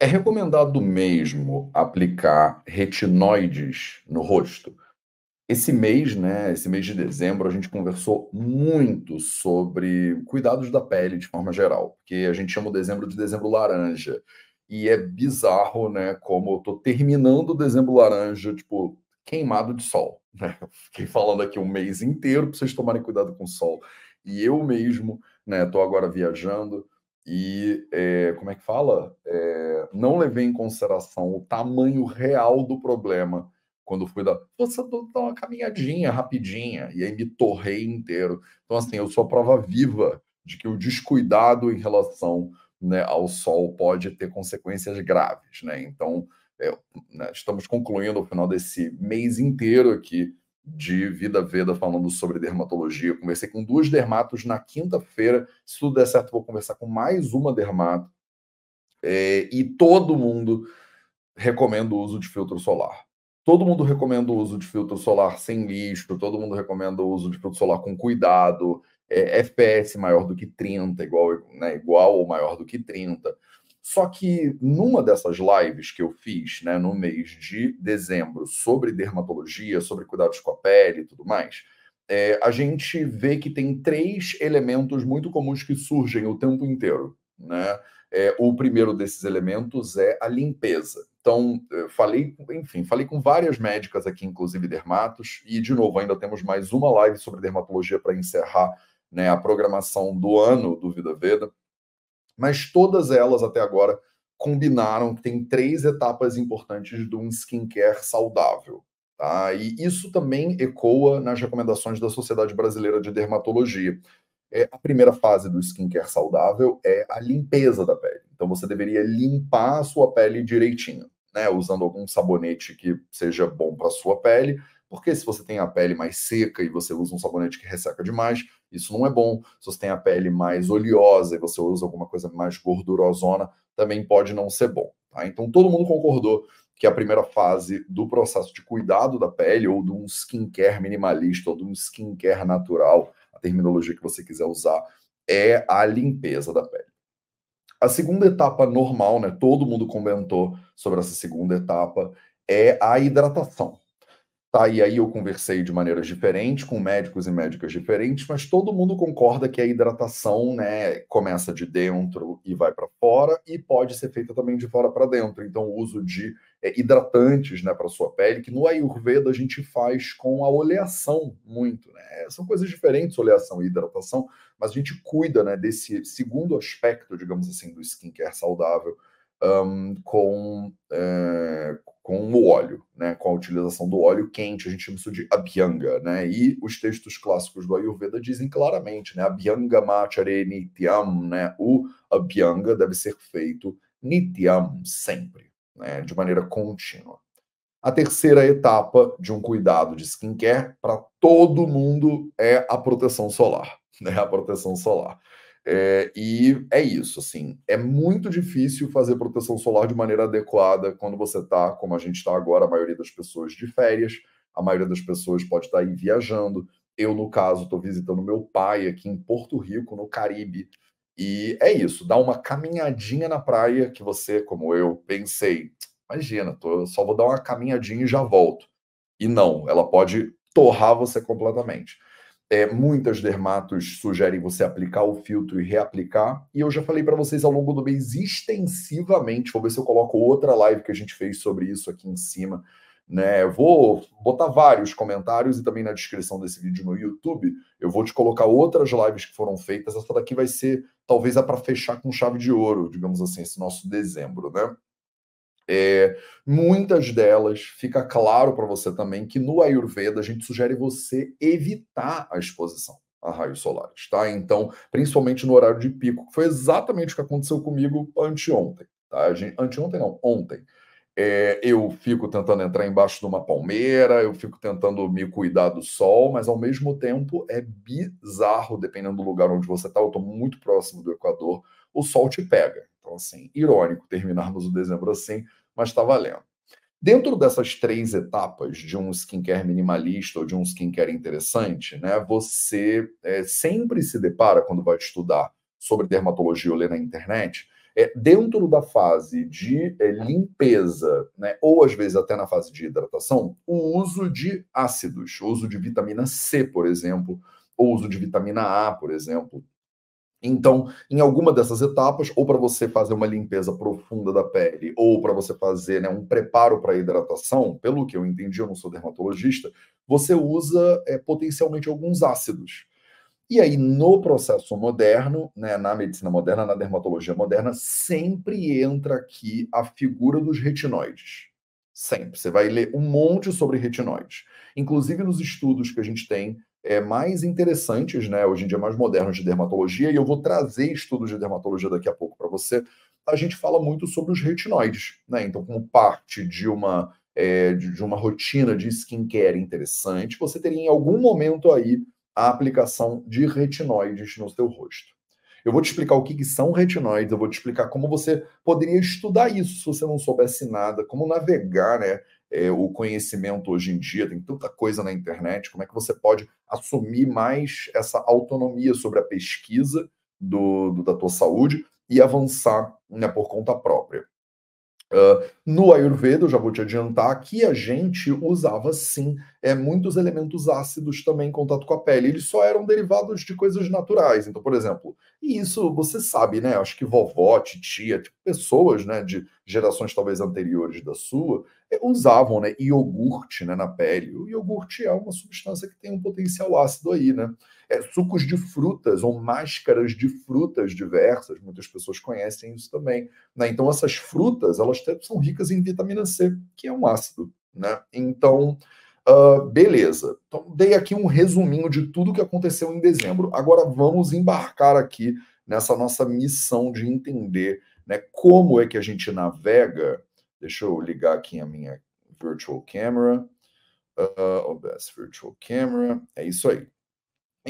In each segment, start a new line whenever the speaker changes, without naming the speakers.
É recomendado mesmo aplicar retinoides no rosto? Esse mês, né, esse mês de dezembro, a gente conversou muito sobre cuidados da pele de forma geral, porque a gente chama o dezembro de dezembro laranja. E é bizarro, né, como eu tô terminando o dezembro laranja, tipo, queimado de sol, né? Fiquei falando aqui um mês inteiro para vocês tomarem cuidado com o sol. E eu mesmo, né, tô agora viajando, e é, como é que fala? É, não levei em consideração o tamanho real do problema quando fui dar. Você dar uma caminhadinha rapidinha e aí me torrei inteiro. Então, assim, eu sou a prova viva de que o descuidado em relação né, ao sol pode ter consequências graves, né? Então, é, né, estamos concluindo o final desse mês inteiro aqui de Vida Veda falando sobre dermatologia. Eu conversei com duas dermatos na quinta-feira. Se tudo der certo, vou conversar com mais uma dermato. É, e todo mundo recomenda o uso de filtro solar. Todo mundo recomenda o uso de filtro solar sem lixo, todo mundo recomenda o uso de filtro solar com cuidado, é, FPS maior do que 30, igual, né, igual ou maior do que 30. Só que numa dessas lives que eu fiz né, no mês de dezembro sobre dermatologia, sobre cuidados com a pele e tudo mais, é, a gente vê que tem três elementos muito comuns que surgem o tempo inteiro. Né? É, o primeiro desses elementos é a limpeza. Então, falei, enfim, falei com várias médicas aqui, inclusive dermatos, e de novo, ainda temos mais uma live sobre dermatologia para encerrar né, a programação do ano do Vida Veda mas todas elas até agora combinaram que tem três etapas importantes de um skincare saudável. Tá? E isso também ecoa nas recomendações da Sociedade Brasileira de Dermatologia. É, a primeira fase do skincare saudável é a limpeza da pele. Então você deveria limpar a sua pele direitinho, né? Usando algum sabonete que seja bom para a sua pele, porque se você tem a pele mais seca e você usa um sabonete que resseca demais, isso não é bom. Se você tem a pele mais oleosa e você usa alguma coisa mais gordurosona, também pode não ser bom. Tá? Então todo mundo concordou que a primeira fase do processo de cuidado da pele, ou de um skincare minimalista, ou de um skincare natural, a terminologia que você quiser usar, é a limpeza da pele. A segunda etapa normal, né? Todo mundo comentou sobre essa segunda etapa, é a hidratação. Tá, e aí eu conversei de maneiras diferentes, com médicos e médicas diferentes, mas todo mundo concorda que a hidratação né, começa de dentro e vai para fora e pode ser feita também de fora para dentro. Então, o uso de é, hidratantes né, para sua pele, que no Ayurveda a gente faz com a oleação muito. Né? São coisas diferentes, oleação e hidratação, mas a gente cuida né, desse segundo aspecto, digamos assim, do skincare saudável um, com, é, com o óleo, né, com a utilização do óleo quente, a gente chama isso de abhyanga, né, e os textos clássicos do Ayurveda dizem claramente, né, abhyanga machare nityam, né, o abhyanga deve ser feito nityam, sempre, né, de maneira contínua. A terceira etapa de um cuidado de skincare para todo mundo é a proteção solar, né, a proteção solar. É, e é isso, assim, é muito difícil fazer proteção solar de maneira adequada quando você está, como a gente está agora, a maioria das pessoas de férias, a maioria das pessoas pode estar tá aí viajando. Eu, no caso, estou visitando meu pai aqui em Porto Rico, no Caribe. E é isso, dá uma caminhadinha na praia que você, como eu, pensei, imagina, tô, só vou dar uma caminhadinha e já volto. E não, ela pode torrar você completamente. É, muitas dermatos sugerem você aplicar o filtro e reaplicar. E eu já falei para vocês ao longo do mês extensivamente. Vou ver se eu coloco outra live que a gente fez sobre isso aqui em cima. Né? vou botar vários comentários e também na descrição desse vídeo no YouTube. Eu vou te colocar outras lives que foram feitas. Essa daqui vai ser talvez a para fechar com chave de ouro, digamos assim, esse nosso dezembro, né? É, muitas delas fica claro para você também que no Ayurveda a gente sugere você evitar a exposição a raios solares, tá? Então, principalmente no horário de pico, que foi exatamente o que aconteceu comigo anteontem, tá? Gente, anteontem não, ontem. É, eu fico tentando entrar embaixo de uma palmeira, eu fico tentando me cuidar do sol, mas ao mesmo tempo é bizarro, dependendo do lugar onde você está. Eu estou muito próximo do Equador, o sol te pega. Então, assim, irônico terminarmos o dezembro assim, mas está valendo. Dentro dessas três etapas de um skincare minimalista ou de um skincare interessante, né, você é, sempre se depara, quando vai estudar sobre dermatologia ou ler na internet, é, dentro da fase de é, limpeza, né, ou às vezes até na fase de hidratação, o uso de ácidos, o uso de vitamina C, por exemplo, ou uso de vitamina A, por exemplo, então, em alguma dessas etapas, ou para você fazer uma limpeza profunda da pele, ou para você fazer né, um preparo para hidratação, pelo que eu entendi, eu não sou dermatologista, você usa é, potencialmente alguns ácidos. E aí, no processo moderno, né, na medicina moderna, na dermatologia moderna, sempre entra aqui a figura dos retinoides. Sempre. Você vai ler um monte sobre retinoides. Inclusive nos estudos que a gente tem é, mais interessantes, né, hoje em dia mais modernos de dermatologia, e eu vou trazer estudos de dermatologia daqui a pouco para você. A gente fala muito sobre os retinoides, né? Então, como parte de uma é, de uma rotina de skincare interessante, você teria em algum momento aí a aplicação de retinoides no seu rosto. Eu vou te explicar o que, que, são retinoides, eu vou te explicar como você poderia estudar isso se você não soubesse nada, como navegar né, é, o conhecimento hoje em dia, tem tanta coisa na internet, como é que você pode assumir mais essa autonomia sobre a pesquisa do, do da tua saúde e avançar né, por conta própria. Uh, no Ayurveda, eu já vou te adiantar que a gente usava sim é, muitos elementos ácidos também em contato com a pele. Eles só eram derivados de coisas naturais. Então, por exemplo, e isso você sabe, né? Acho que vovó, titia, tipo, pessoas né, de gerações talvez anteriores da sua, é, usavam né, iogurte né, na pele. O iogurte é uma substância que tem um potencial ácido aí, né? É, sucos de frutas ou máscaras de frutas diversas, muitas pessoas conhecem isso também. Né? Então, essas frutas, elas são ricas em vitamina C, que é um ácido. Né? Então, uh, beleza. Então, dei aqui um resuminho de tudo que aconteceu em dezembro. Agora, vamos embarcar aqui nessa nossa missão de entender né, como é que a gente navega. Deixa eu ligar aqui a minha virtual camera. Uh, OBS Virtual Camera. É isso aí.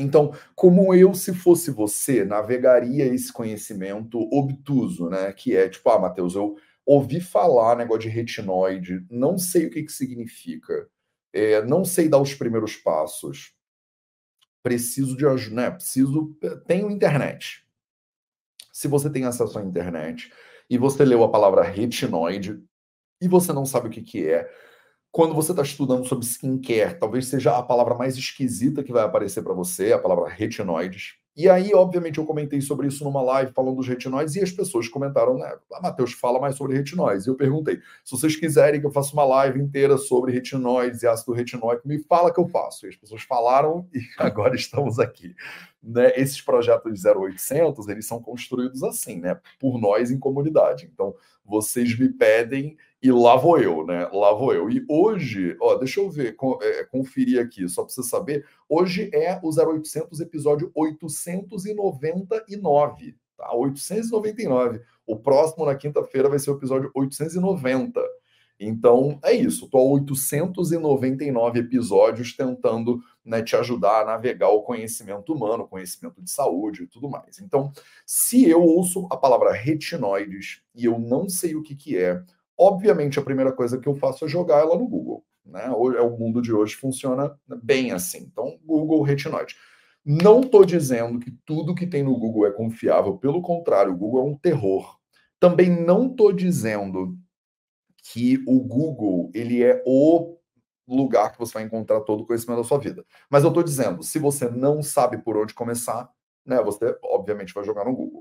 Então, como eu, se fosse você, navegaria esse conhecimento obtuso, né? Que é tipo, ah, Matheus, eu ouvi falar negócio de retinoide, não sei o que, que significa, é, não sei dar os primeiros passos, preciso de ajuda, né? Preciso. Tenho internet. Se você tem acesso à internet e você leu a palavra retinoide e você não sabe o que, que é, quando você está estudando sobre skincare, talvez seja a palavra mais esquisita que vai aparecer para você, a palavra retinoides. E aí, obviamente, eu comentei sobre isso numa live falando dos retinóides e as pessoas comentaram, né? Ah, Matheus, fala mais sobre retinóides. E eu perguntei, se vocês quiserem que eu faça uma live inteira sobre retinóides e ácido retinóico, me fala que eu faço. E as pessoas falaram e agora estamos aqui. Né? Esses projetos 0800, eles são construídos assim, né? Por nós em comunidade. Então, vocês me pedem e lá vou eu, né? Lá vou eu. E hoje, ó, deixa eu ver, é, conferir aqui, só para você saber. Hoje é o 0800 episódio 899, tá? 899. O próximo na quinta-feira vai ser o episódio 890. Então, é isso. Estou há 899 episódios tentando né, te ajudar a navegar o conhecimento humano, conhecimento de saúde e tudo mais. Então, se eu ouço a palavra retinoides e eu não sei o que, que é, Obviamente, a primeira coisa que eu faço é jogar ela no Google. Né? É o mundo de hoje funciona bem assim. Então, Google retinoide. Não estou dizendo que tudo que tem no Google é confiável, pelo contrário, o Google é um terror. Também não estou dizendo que o Google ele é o lugar que você vai encontrar todo o conhecimento da sua vida. Mas eu estou dizendo, se você não sabe por onde começar, né, você obviamente vai jogar no Google.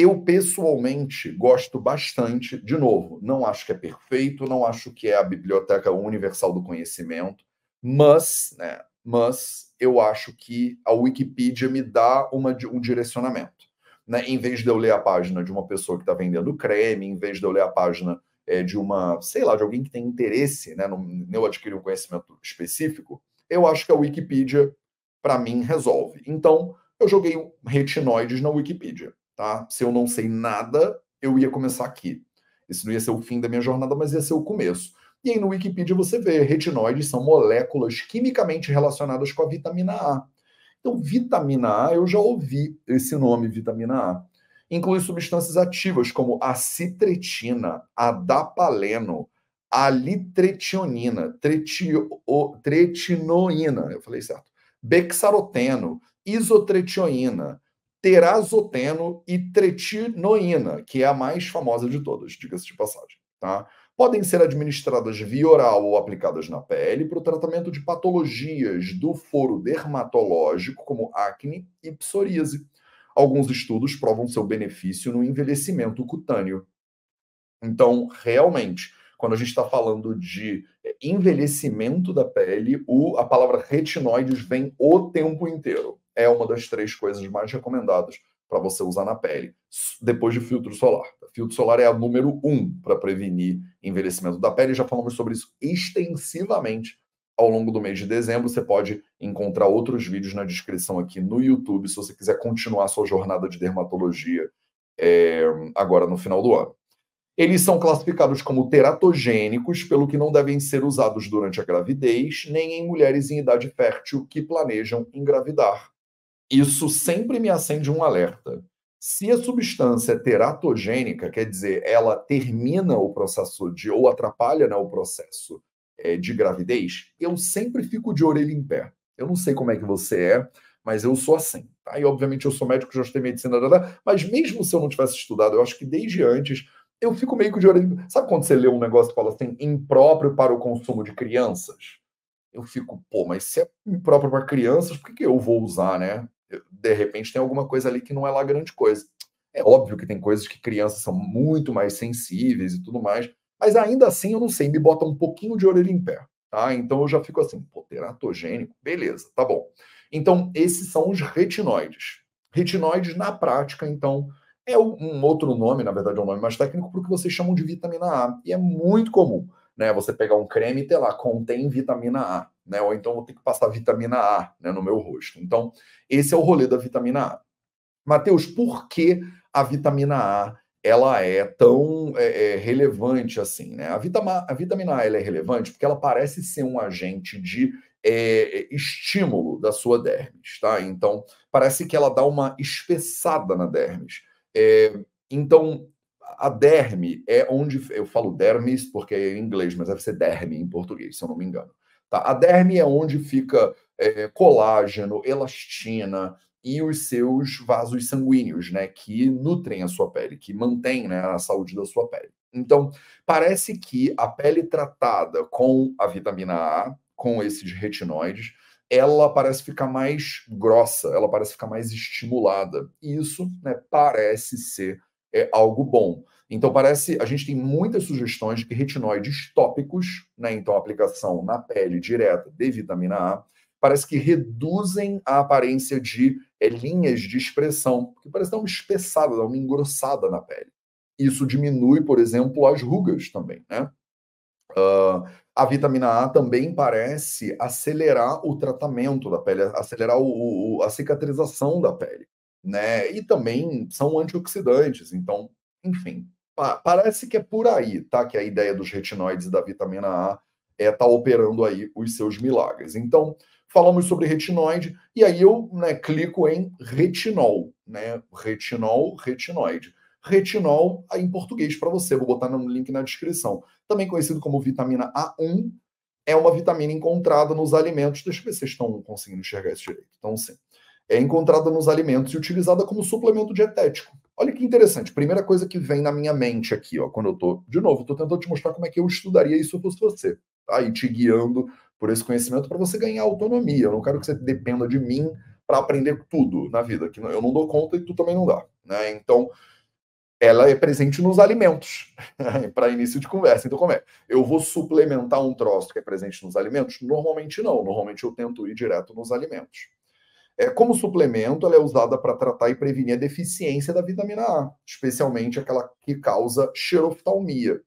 Eu, pessoalmente, gosto bastante, de novo, não acho que é perfeito, não acho que é a biblioteca universal do conhecimento, mas, né, mas eu acho que a Wikipedia me dá uma, um direcionamento. Né? Em vez de eu ler a página de uma pessoa que está vendendo creme, em vez de eu ler a página é, de uma, sei lá, de alguém que tem interesse né, no, eu adquirir um conhecimento específico, eu acho que a Wikipedia, para mim, resolve. Então, eu joguei retinoides na Wikipedia tá? Se eu não sei nada, eu ia começar aqui. Isso não ia ser o fim da minha jornada, mas ia ser o começo. E aí no Wikipedia você vê, retinoides são moléculas quimicamente relacionadas com a vitamina A. Então, vitamina A, eu já ouvi esse nome, vitamina A. Inclui substâncias ativas como a citretina, a dapaleno, tretio, tretinoína, eu falei certo, bexaroteno, isotretioína, terazoteno e tretinoína, que é a mais famosa de todas, diga-se de passagem. Tá? Podem ser administradas via oral ou aplicadas na pele para o tratamento de patologias do foro dermatológico, como acne e psoríase. Alguns estudos provam seu benefício no envelhecimento cutâneo. Então, realmente, quando a gente está falando de é, envelhecimento da pele, o, a palavra retinoides vem o tempo inteiro. É uma das três coisas mais recomendadas para você usar na pele, depois de filtro solar. Filtro solar é a número um para prevenir envelhecimento da pele. Já falamos sobre isso extensivamente ao longo do mês de dezembro. Você pode encontrar outros vídeos na descrição aqui no YouTube, se você quiser continuar sua jornada de dermatologia é, agora no final do ano. Eles são classificados como teratogênicos, pelo que não devem ser usados durante a gravidez, nem em mulheres em idade fértil que planejam engravidar. Isso sempre me acende um alerta. Se a substância é teratogênica, quer dizer, ela termina o processo de ou atrapalha né, o processo é, de gravidez, eu sempre fico de orelha em pé. Eu não sei como é que você é, mas eu sou assim. Tá? E obviamente eu sou médico, já estudei medicina, mas mesmo se eu não tivesse estudado, eu acho que desde antes eu fico meio que de orelha. Sabe quando você lê um negócio e fala assim, impróprio para o consumo de crianças? Eu fico, pô, mas se é impróprio para crianças, por que, que eu vou usar, né? De repente tem alguma coisa ali que não é lá grande coisa. É óbvio que tem coisas que crianças são muito mais sensíveis e tudo mais, mas ainda assim eu não sei, me bota um pouquinho de orelha em pé, tá? Então eu já fico assim, pô, teratogênico, beleza, tá bom. Então, esses são os retinoides. Retinoides, na prática, então, é um outro nome, na verdade é um nome mais técnico, porque vocês chamam de vitamina A. E é muito comum, né? Você pegar um creme e ter lá, contém vitamina A, né? Ou então eu tenho que passar vitamina A né, no meu rosto. Então, esse é o rolê da vitamina A. Mateus, por que a vitamina A ela é tão é, é, relevante assim, né? A, vitama, a vitamina A ela é relevante porque ela parece ser um agente de é, estímulo da sua dermis, tá? Então, parece que ela dá uma espessada na dermis. É, então, a derme é onde. Eu falo dermis porque é em inglês, mas deve ser derme em português, se eu não me engano. Tá? A derme é onde fica é, colágeno, elastina e os seus vasos sanguíneos, né, que nutrem a sua pele, que mantêm né, a saúde da sua pele. Então, parece que a pele tratada com a vitamina A, com esses retinoides, ela parece ficar mais grossa, ela parece ficar mais estimulada. E isso né, parece ser é, algo bom. Então, parece. A gente tem muitas sugestões de que retinoides tópicos, né, então a aplicação na pele direta de vitamina A, parece que reduzem a aparência de é, linhas de expressão, que parece dar uma espessada, dar uma engrossada na pele. Isso diminui, por exemplo, as rugas também, né? Uh, a vitamina A também parece acelerar o tratamento da pele, acelerar o, o, a cicatrização da pele, né? E também são antioxidantes, então, enfim, parece que é por aí, tá? Que a ideia dos retinoides da vitamina A é tá operando aí os seus milagres. Então, falamos sobre retinoide e aí eu né, clico em retinol, né? Retinol, retinoide retinol em português para você. Vou botar no link na descrição. Também conhecido como vitamina A1, é uma vitamina encontrada nos alimentos. Deixa eu ver se vocês estão conseguindo enxergar isso direito. Então, sim. É encontrada nos alimentos e utilizada como suplemento dietético. Olha que interessante. Primeira coisa que vem na minha mente aqui, ó, quando eu tô, de novo, tô tentando te mostrar como é que eu estudaria isso se fosse você, tá? E te guiando por esse conhecimento para você ganhar autonomia. Eu não quero que você dependa de mim para aprender tudo na vida, que eu não dou conta e tu também não dá, né? Então, ela é presente nos alimentos, para início de conversa. Então, como é? Eu vou suplementar um troço que é presente nos alimentos? Normalmente não. Normalmente eu tento ir direto nos alimentos. É, como suplemento, ela é usada para tratar e prevenir a deficiência da vitamina A, especialmente aquela que causa xeroftalmia.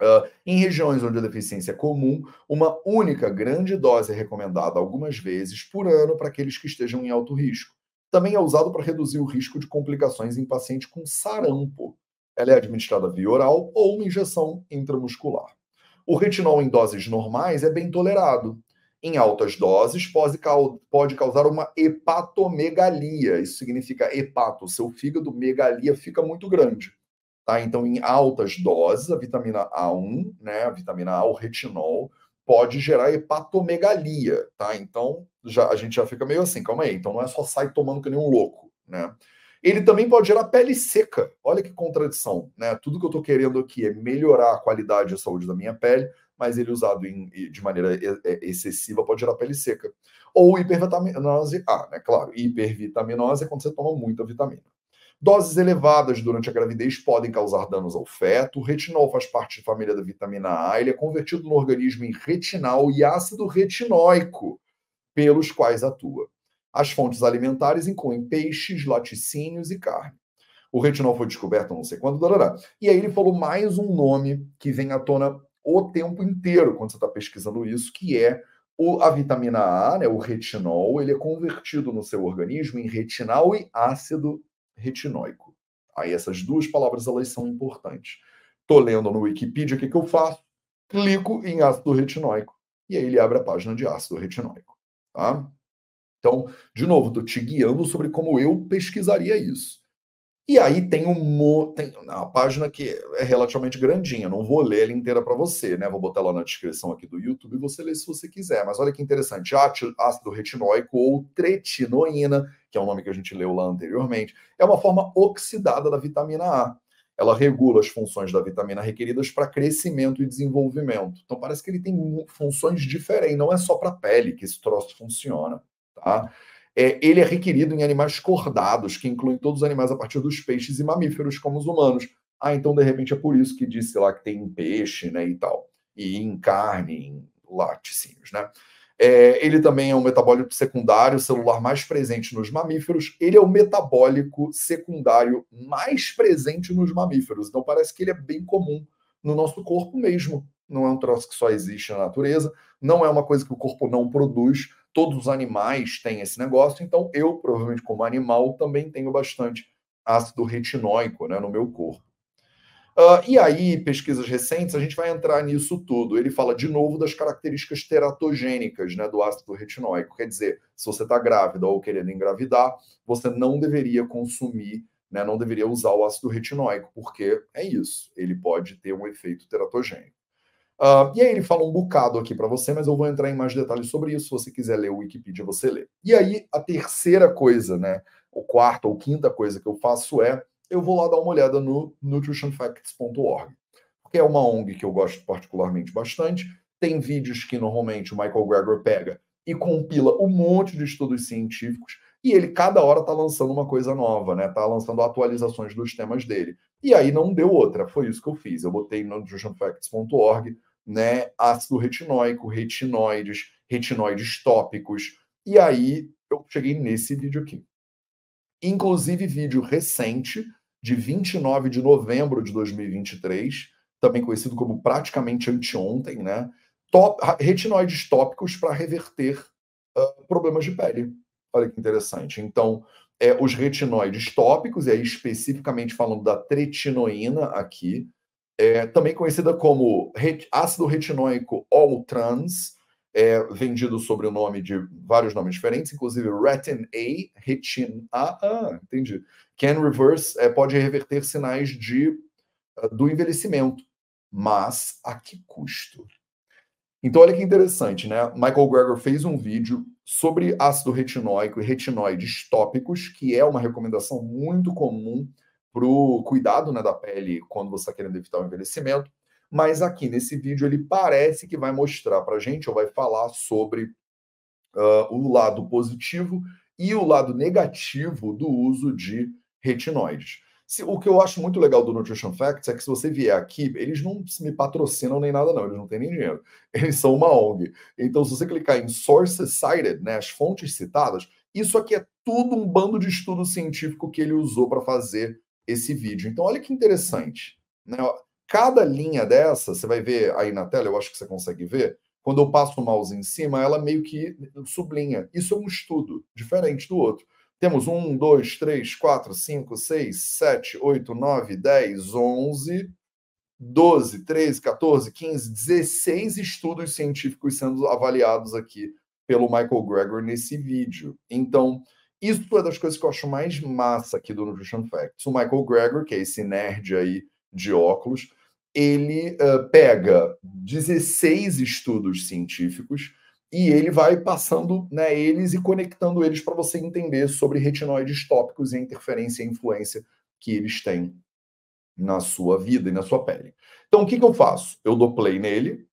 Uh, em regiões onde a deficiência é comum, uma única grande dose é recomendada algumas vezes por ano para aqueles que estejam em alto risco. Também é usado para reduzir o risco de complicações em paciente com sarampo. Ela é administrada via oral ou uma injeção intramuscular. O retinol em doses normais é bem tolerado. Em altas doses, pode, pode causar uma hepatomegalia. Isso significa hepato, seu fígado, megalia fica muito grande. Tá? Então, em altas doses, a vitamina A1, né, a vitamina A, o retinol, pode gerar hepatomegalia, tá? Então, já, a gente já fica meio assim, calma aí, então não é só sair tomando que nem um louco, né? Ele também pode gerar pele seca. Olha que contradição, né? Tudo que eu estou querendo aqui é melhorar a qualidade e a saúde da minha pele, mas ele usado em, de maneira excessiva pode gerar pele seca. Ou hipervitaminose A, né? Claro, hipervitaminose é quando você toma muita vitamina. Doses elevadas durante a gravidez podem causar danos ao feto. O retinol faz parte da família da vitamina A. Ele é convertido no organismo em retinal e ácido retinóico, pelos quais atua. As fontes alimentares incluem peixes, laticínios e carne. O retinol foi descoberto não sei quando, dará. e aí ele falou mais um nome que vem à tona o tempo inteiro quando você está pesquisando isso, que é o, a vitamina A, né, o retinol, ele é convertido no seu organismo em retinal e ácido retinóico. Aí essas duas palavras elas são importantes. Estou lendo no Wikipedia, o que, que eu faço? Clico em ácido retinóico e aí ele abre a página de ácido retinóico. Tá? Então, de novo, estou te guiando sobre como eu pesquisaria isso. E aí tem um tem uma página que é relativamente grandinha, não vou ler ela inteira para você, né? Vou botar lá na descrição aqui do YouTube e você lê se você quiser. Mas olha que interessante, ácido retinóico ou tretinoína, que é o nome que a gente leu lá anteriormente, é uma forma oxidada da vitamina A. Ela regula as funções da vitamina requeridas para crescimento e desenvolvimento. Então parece que ele tem funções diferentes, não é só para a pele que esse troço funciona, tá? É, ele é requerido em animais cordados, que incluem todos os animais a partir dos peixes e mamíferos, como os humanos. Ah, então de repente é por isso que disse lá que tem em peixe, né, e tal, e em carne, em laticínios, né? É, ele também é um metabólico secundário celular mais presente nos mamíferos. Ele é o metabólico secundário mais presente nos mamíferos. Então parece que ele é bem comum no nosso corpo mesmo. Não é um troço que só existe na natureza. Não é uma coisa que o corpo não produz todos os animais têm esse negócio, então eu, provavelmente como animal, também tenho bastante ácido retinóico né, no meu corpo. Uh, e aí, pesquisas recentes, a gente vai entrar nisso tudo. Ele fala de novo das características teratogênicas né, do ácido retinóico. Quer dizer, se você está grávida ou querendo engravidar, você não deveria consumir, né, não deveria usar o ácido retinóico, porque é isso, ele pode ter um efeito teratogênico. Uh, e aí ele fala um bocado aqui para você, mas eu vou entrar em mais detalhes sobre isso. Se você quiser ler o Wikipedia, você lê. E aí a terceira coisa, né, ou quarta ou quinta coisa que eu faço é eu vou lá dar uma olhada no nutritionfacts.org, porque é uma ONG que eu gosto particularmente bastante. Tem vídeos que normalmente o Michael Greger pega e compila um monte de estudos científicos e ele cada hora está lançando uma coisa nova, né? Está lançando atualizações dos temas dele. E aí não deu outra, foi isso que eu fiz. Eu botei no nutritionfacts.org né, ácido retinóico, retinoides, retinoides tópicos. E aí eu cheguei nesse vídeo aqui. Inclusive, vídeo recente, de 29 de novembro de 2023, também conhecido como praticamente anteontem, né? Top, retinoides tópicos para reverter uh, problemas de pele. Olha que interessante. Então, é, os retinoides tópicos, e aí especificamente falando da tretinoína aqui, é, também conhecida como ácido retinóico all trans, é, vendido sob o nome de vários nomes diferentes, inclusive Retin A, Retin A, ah, entendi. Can reverse, é, pode reverter sinais de, uh, do envelhecimento, mas a que custo? Então, olha que interessante, né? Michael Greger fez um vídeo sobre ácido retinóico e retinoides tópicos, que é uma recomendação muito comum para o cuidado né, da pele quando você está querendo evitar o envelhecimento. Mas aqui nesse vídeo ele parece que vai mostrar para a gente, ou vai falar sobre uh, o lado positivo e o lado negativo do uso de retinoides. Se, o que eu acho muito legal do Nutrition Facts é que se você vier aqui, eles não me patrocinam nem nada, não, eles não têm nem dinheiro. Eles são uma ONG. Então, se você clicar em Sources Cited, né, as fontes citadas, isso aqui é tudo um bando de estudo científico que ele usou para fazer esse vídeo. Então, olha que interessante. Né? Cada linha dessa, você vai ver aí na tela, eu acho que você consegue ver, quando eu passo o mouse em cima, ela meio que sublinha. Isso é um estudo diferente do outro. Temos um, dois, três, quatro, cinco, seis, sete, oito, nove, dez, onze, doze, treze, 14, 15, 16 estudos científicos sendo avaliados aqui pelo Michael Gregor nesse vídeo. Então, isso é das coisas que eu acho mais massa aqui do Nutrition Facts. O Michael Greger, que é esse nerd aí de óculos, ele uh, pega 16 estudos científicos e ele vai passando né, eles e conectando eles para você entender sobre retinoides tópicos e a interferência e influência que eles têm na sua vida e na sua pele. Então, o que, que eu faço? Eu dou play nele,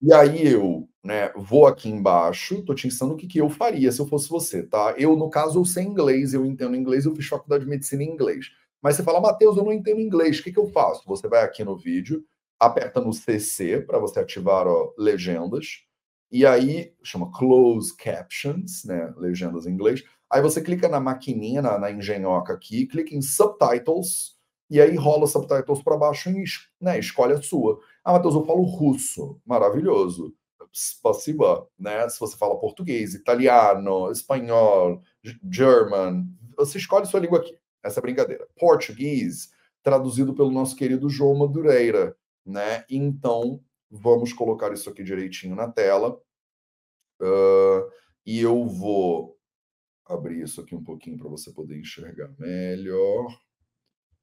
e aí eu né, vou aqui embaixo, tô te ensinando o que, que eu faria se eu fosse você, tá? Eu, no caso, eu sei inglês, eu entendo inglês, eu fiz faculdade de medicina em inglês. Mas você fala, Matheus, eu não entendo inglês, o que, que eu faço? Você vai aqui no vídeo, aperta no CC para você ativar ó, legendas, e aí chama Close Captions, né? Legendas em inglês. Aí você clica na maquininha, na, na engenhoca aqui, clica em Subtitles, e aí rola subtitles para baixo e né, escolhe a sua. Ah, Matheus, eu falo russo. Maravilhoso. Spasiba, né? Se você fala português, italiano, espanhol, German, você escolhe sua língua aqui. Essa é brincadeira. Português, traduzido pelo nosso querido João Madureira, né? Então, vamos colocar isso aqui direitinho na tela. Uh, e eu vou abrir isso aqui um pouquinho para você poder enxergar melhor.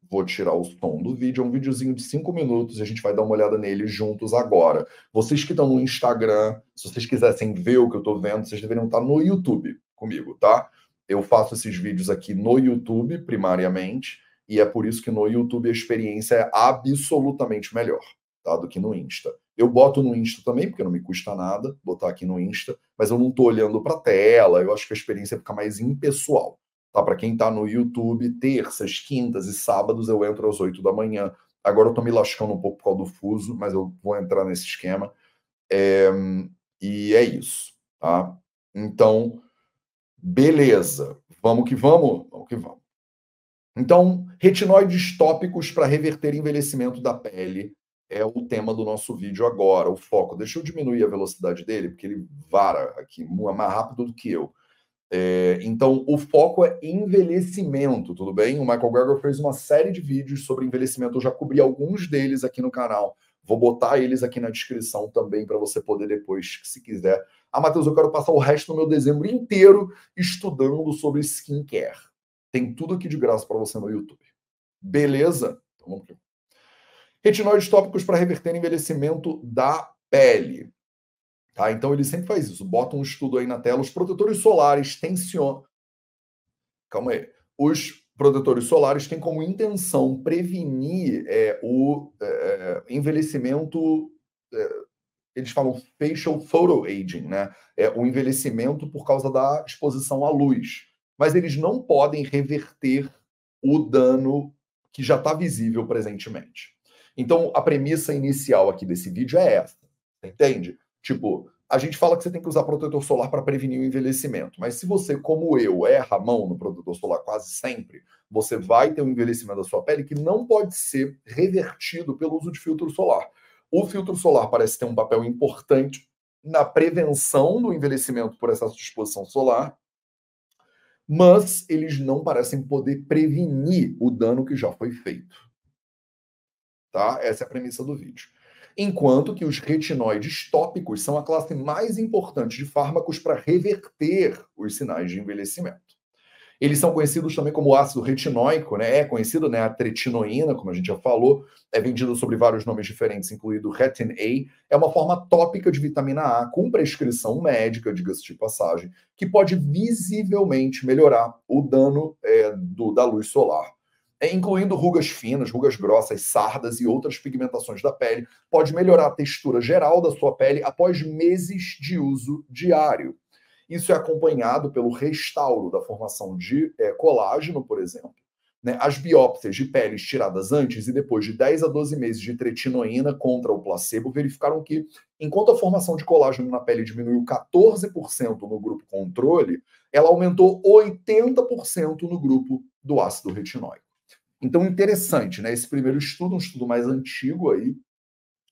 Vou tirar o som do vídeo, é um videozinho de cinco minutos e a gente vai dar uma olhada nele juntos agora. Vocês que estão no Instagram, se vocês quisessem ver o que eu estou vendo, vocês deveriam estar no YouTube comigo, tá? Eu faço esses vídeos aqui no YouTube, primariamente, e é por isso que no YouTube a experiência é absolutamente melhor, tá? Do que no Insta. Eu boto no Insta também, porque não me custa nada botar aqui no Insta, mas eu não estou olhando para a tela, eu acho que a experiência fica mais impessoal. Tá? Para quem está no YouTube, terças, quintas e sábados eu entro às 8 da manhã. Agora eu estou me lascando um pouco por causa do fuso, mas eu vou entrar nesse esquema. É, e é isso. Tá? Então, beleza. Vamos que vamos? Vamos que vamos. Então, retinoides tópicos para reverter envelhecimento da pele é o tema do nosso vídeo agora, o foco. Deixa eu diminuir a velocidade dele, porque ele vara aqui mais rápido do que eu. É, então, o foco é envelhecimento, tudo bem? O Michael Greger fez uma série de vídeos sobre envelhecimento, eu já cobri alguns deles aqui no canal. Vou botar eles aqui na descrição também para você poder depois, se quiser. Ah, Matheus, eu quero passar o resto do meu dezembro inteiro estudando sobre skincare. Tem tudo aqui de graça para você no YouTube. Beleza? Então vamos aqui. Retinoides tópicos para reverter envelhecimento da pele. Tá? Então ele sempre faz isso, bota um estudo aí na tela. Os protetores solares tensionam. Calma aí. Os protetores solares têm como intenção prevenir é, o é, envelhecimento. É, eles falam facial photoaging, né? É o envelhecimento por causa da exposição à luz. Mas eles não podem reverter o dano que já está visível presentemente. Então, a premissa inicial aqui desse vídeo é essa, entende? Tipo, a gente fala que você tem que usar protetor solar para prevenir o envelhecimento, mas se você, como eu, erra a mão no protetor solar quase sempre, você vai ter um envelhecimento da sua pele que não pode ser revertido pelo uso de filtro solar. O filtro solar parece ter um papel importante na prevenção do envelhecimento por de exposição solar, mas eles não parecem poder prevenir o dano que já foi feito. Tá? Essa é a premissa do vídeo enquanto que os retinoides tópicos são a classe mais importante de fármacos para reverter os sinais de envelhecimento. Eles são conhecidos também como ácido retinóico, né? É conhecido, né? A tretinoína, como a gente já falou, é vendido sob vários nomes diferentes, incluindo Retin A. É uma forma tópica de vitamina A com prescrição médica, diga-se de passagem, que pode visivelmente melhorar o dano é, do, da luz solar incluindo rugas finas, rugas grossas, sardas e outras pigmentações da pele, pode melhorar a textura geral da sua pele após meses de uso diário. Isso é acompanhado pelo restauro da formação de é, colágeno, por exemplo. Né? As biópsias de peles tiradas antes e depois de 10 a 12 meses de tretinoína contra o placebo verificaram que, enquanto a formação de colágeno na pele diminuiu 14% no grupo controle, ela aumentou 80% no grupo do ácido retinóico. Então, interessante, né? Esse primeiro estudo, um estudo mais antigo aí,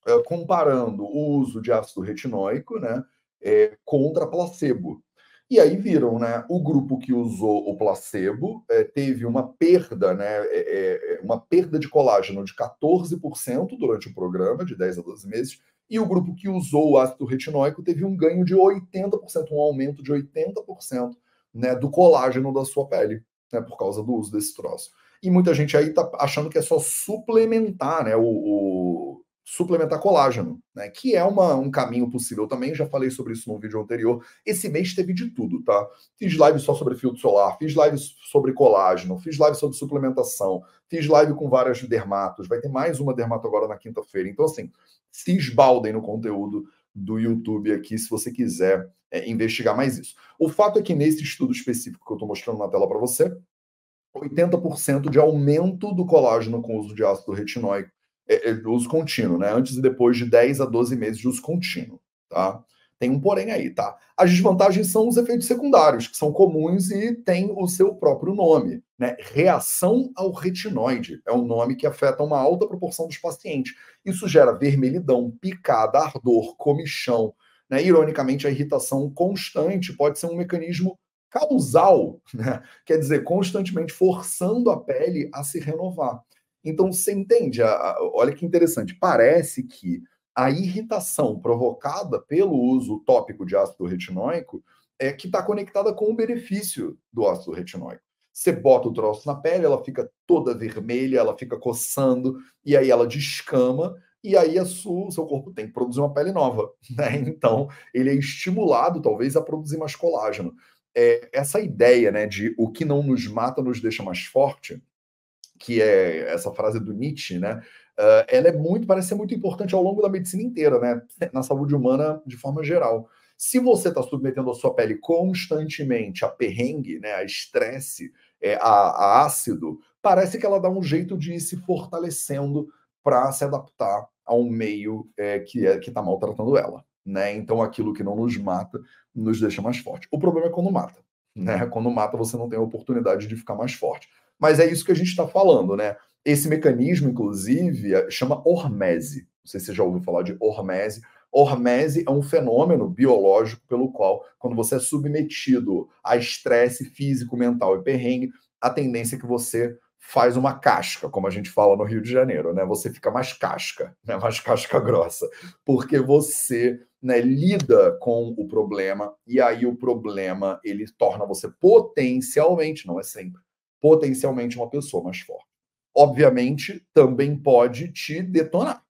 é, comparando o uso de ácido retinóico, né, é, contra placebo. E aí viram, né? O grupo que usou o placebo é, teve uma perda, né? É, uma perda de colágeno de 14% durante o programa, de 10 a 12 meses, e o grupo que usou o ácido retinóico teve um ganho de 80%, um aumento de 80% né, do colágeno da sua pele, né, por causa do uso desse troço. E muita gente aí está achando que é só suplementar né, o, o, suplementar colágeno, né? Que é uma, um caminho possível também. Já falei sobre isso no vídeo anterior. Esse mês teve de tudo, tá? Fiz live só sobre filtro solar, fiz live sobre colágeno, fiz live sobre suplementação, fiz live com várias dermatos. Vai ter mais uma dermato agora na quinta-feira. Então, assim, se esbaldem no conteúdo do YouTube aqui, se você quiser é, investigar mais isso. O fato é que nesse estudo específico que eu estou mostrando na tela para você, 80% de aumento do colágeno com uso de ácido retinóico é, é, uso contínuo, né? Antes e depois de 10 a 12 meses de uso contínuo, tá? Tem um porém aí, tá? As desvantagens são os efeitos secundários, que são comuns e têm o seu próprio nome, né? Reação ao retinoide é um nome que afeta uma alta proporção dos pacientes. Isso gera vermelhidão, picada, ardor, comichão, né? Ironicamente, a irritação constante pode ser um mecanismo causal, né? Quer dizer, constantemente forçando a pele a se renovar. Então, você entende? olha que interessante. Parece que a irritação provocada pelo uso tópico de ácido retinóico é que está conectada com o benefício do ácido retinóico. Você bota o troço na pele, ela fica toda vermelha, ela fica coçando, e aí ela descama, e aí o seu corpo tem que produzir uma pele nova. Né? Então, ele é estimulado, talvez, a produzir mais colágeno. É, essa ideia né, de o que não nos mata nos deixa mais forte que é essa frase do Nietzsche, né? Uh, ela é muito, parece ser muito importante ao longo da medicina inteira, né? Na saúde humana de forma geral. Se você está submetendo a sua pele constantemente a perrengue, né, a estresse, é, a, a, ácido, parece que ela dá um jeito de ir se fortalecendo para se adaptar a um meio é, que é, está maltratando ela. Né? Então, aquilo que não nos mata nos deixa mais forte. O problema é quando mata. Né? Quando mata, você não tem a oportunidade de ficar mais forte. Mas é isso que a gente está falando, né? Esse mecanismo, inclusive, é, chama hormese. Não sei se você já ouviu falar de hormese. Hormese é um fenômeno biológico pelo qual, quando você é submetido a estresse físico, mental e perrengue, a tendência é que você faz uma casca, como a gente fala no Rio de Janeiro, né? Você fica mais casca, né? mais casca grossa, porque você né, lida com o problema e aí o problema ele torna você potencialmente, não é sempre, potencialmente uma pessoa mais forte. Obviamente, também pode te detonar,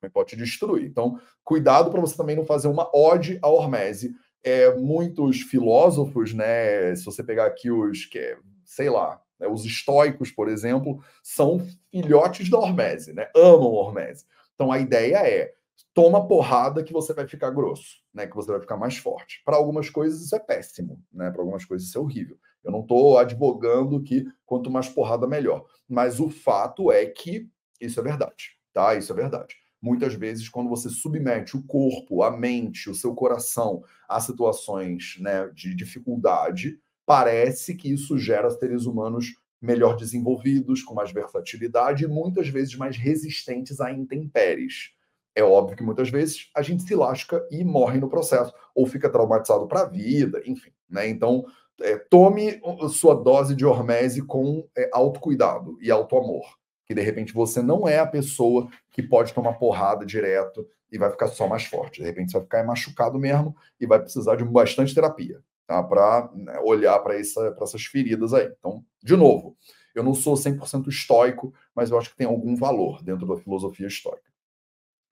também pode te destruir. Então, cuidado para você também não fazer uma ode à hormese. É, muitos filósofos, né, se você pegar aqui os que, é, sei lá, né, os estoicos, por exemplo, são filhotes da hormese, né? Amam hormese. Então a ideia é toma porrada que você vai ficar grosso, né? Que você vai ficar mais forte. Para algumas coisas isso é péssimo, né? Para algumas coisas isso é horrível. Eu não estou advogando que quanto mais porrada, melhor. Mas o fato é que isso é verdade, tá? Isso é verdade. Muitas vezes, quando você submete o corpo, a mente, o seu coração a situações né, de dificuldade, parece que isso gera seres humanos melhor desenvolvidos, com mais versatilidade e muitas vezes mais resistentes a intempéries. É óbvio que muitas vezes a gente se lasca e morre no processo, ou fica traumatizado para a vida, enfim. Né? Então, é, tome sua dose de hormese com é, autocuidado e autoamor. Que de repente você não é a pessoa que pode tomar porrada direto e vai ficar só mais forte. De repente você vai ficar machucado mesmo e vai precisar de bastante terapia tá? para né, olhar para essa, essas feridas aí. Então, de novo, eu não sou 100% estoico, mas eu acho que tem algum valor dentro da filosofia estoica.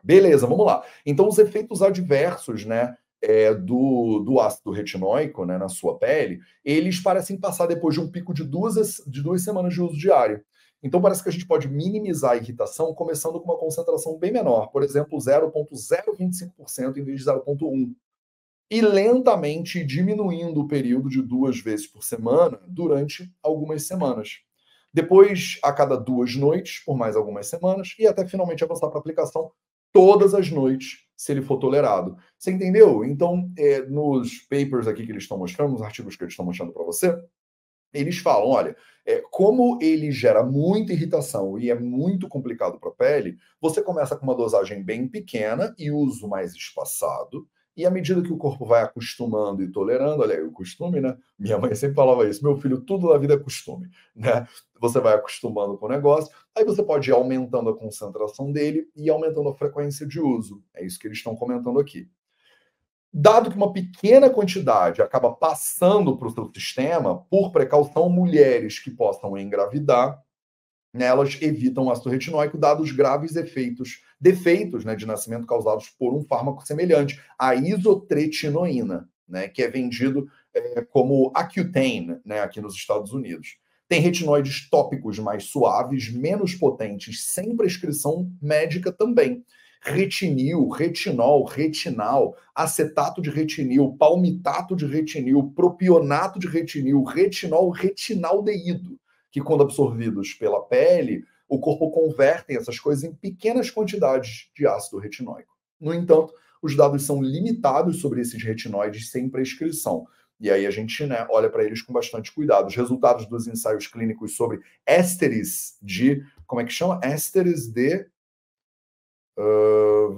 Beleza, vamos lá. Então, os efeitos adversos, né? é, do, do ácido retinóico né, na sua pele, eles parecem passar depois de um pico de duas, de duas semanas de uso diário. Então, parece que a gente pode minimizar a irritação começando com uma concentração bem menor, por exemplo, 0,025% em vez de 0,1%. E lentamente diminuindo o período de duas vezes por semana durante algumas semanas. Depois, a cada duas noites, por mais algumas semanas, e até finalmente avançar para a aplicação todas as noites, se ele for tolerado. Você entendeu? Então, é, nos papers aqui que eles estão mostrando, nos artigos que eles estão mostrando para você, eles falam: olha, é, como ele gera muita irritação e é muito complicado para a pele, você começa com uma dosagem bem pequena e uso mais espaçado. E à medida que o corpo vai acostumando e tolerando, olha aí, o costume, né? Minha mãe sempre falava isso: meu filho, tudo na vida é costume, né? Você vai acostumando com o negócio, aí você pode ir aumentando a concentração dele e aumentando a frequência de uso. É isso que eles estão comentando aqui. Dado que uma pequena quantidade acaba passando para o seu sistema, por precaução, mulheres que possam engravidar né, elas evitam o ácido retinóico, dados graves efeitos, defeitos né, de nascimento causados por um fármaco semelhante, a isotretinoína, né, que é vendido é, como Accutane né, aqui nos Estados Unidos. Tem retinoides tópicos mais suaves, menos potentes, sem prescrição médica também. Retinil, retinol, retinal, acetato de retinil, palmitato de retinil, propionato de retinil, retinol, retinaldeído que, quando absorvidos pela pele, o corpo converte essas coisas em pequenas quantidades de ácido retinóico. No entanto, os dados são limitados sobre esses retinoides sem prescrição. E aí a gente né, olha para eles com bastante cuidado. Os resultados dos ensaios clínicos sobre ésteres de. Como é que chama? Ésteres de. Uh,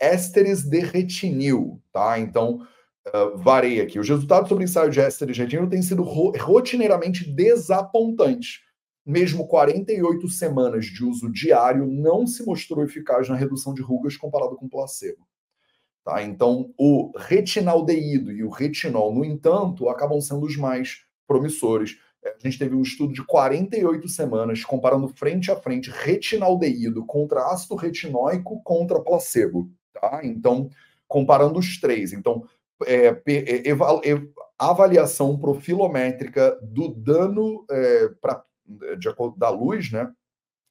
ésteres de retinil, tá? Então, uh, varei aqui. Os resultados sobre ensaio de éster de retinil têm sido ro rotineiramente desapontantes. Mesmo 48 semanas de uso diário não se mostrou eficaz na redução de rugas comparado com placebo. Tá? Então, o retinaldeído e o retinol, no entanto, acabam sendo os mais promissores. É, a gente teve um estudo de 48 semanas comparando frente a frente retinaldeído contra ácido retinóico contra placebo. Tá? Então, comparando os três. Então, é, é, avaliação profilométrica do dano é, pra, de, da luz, né?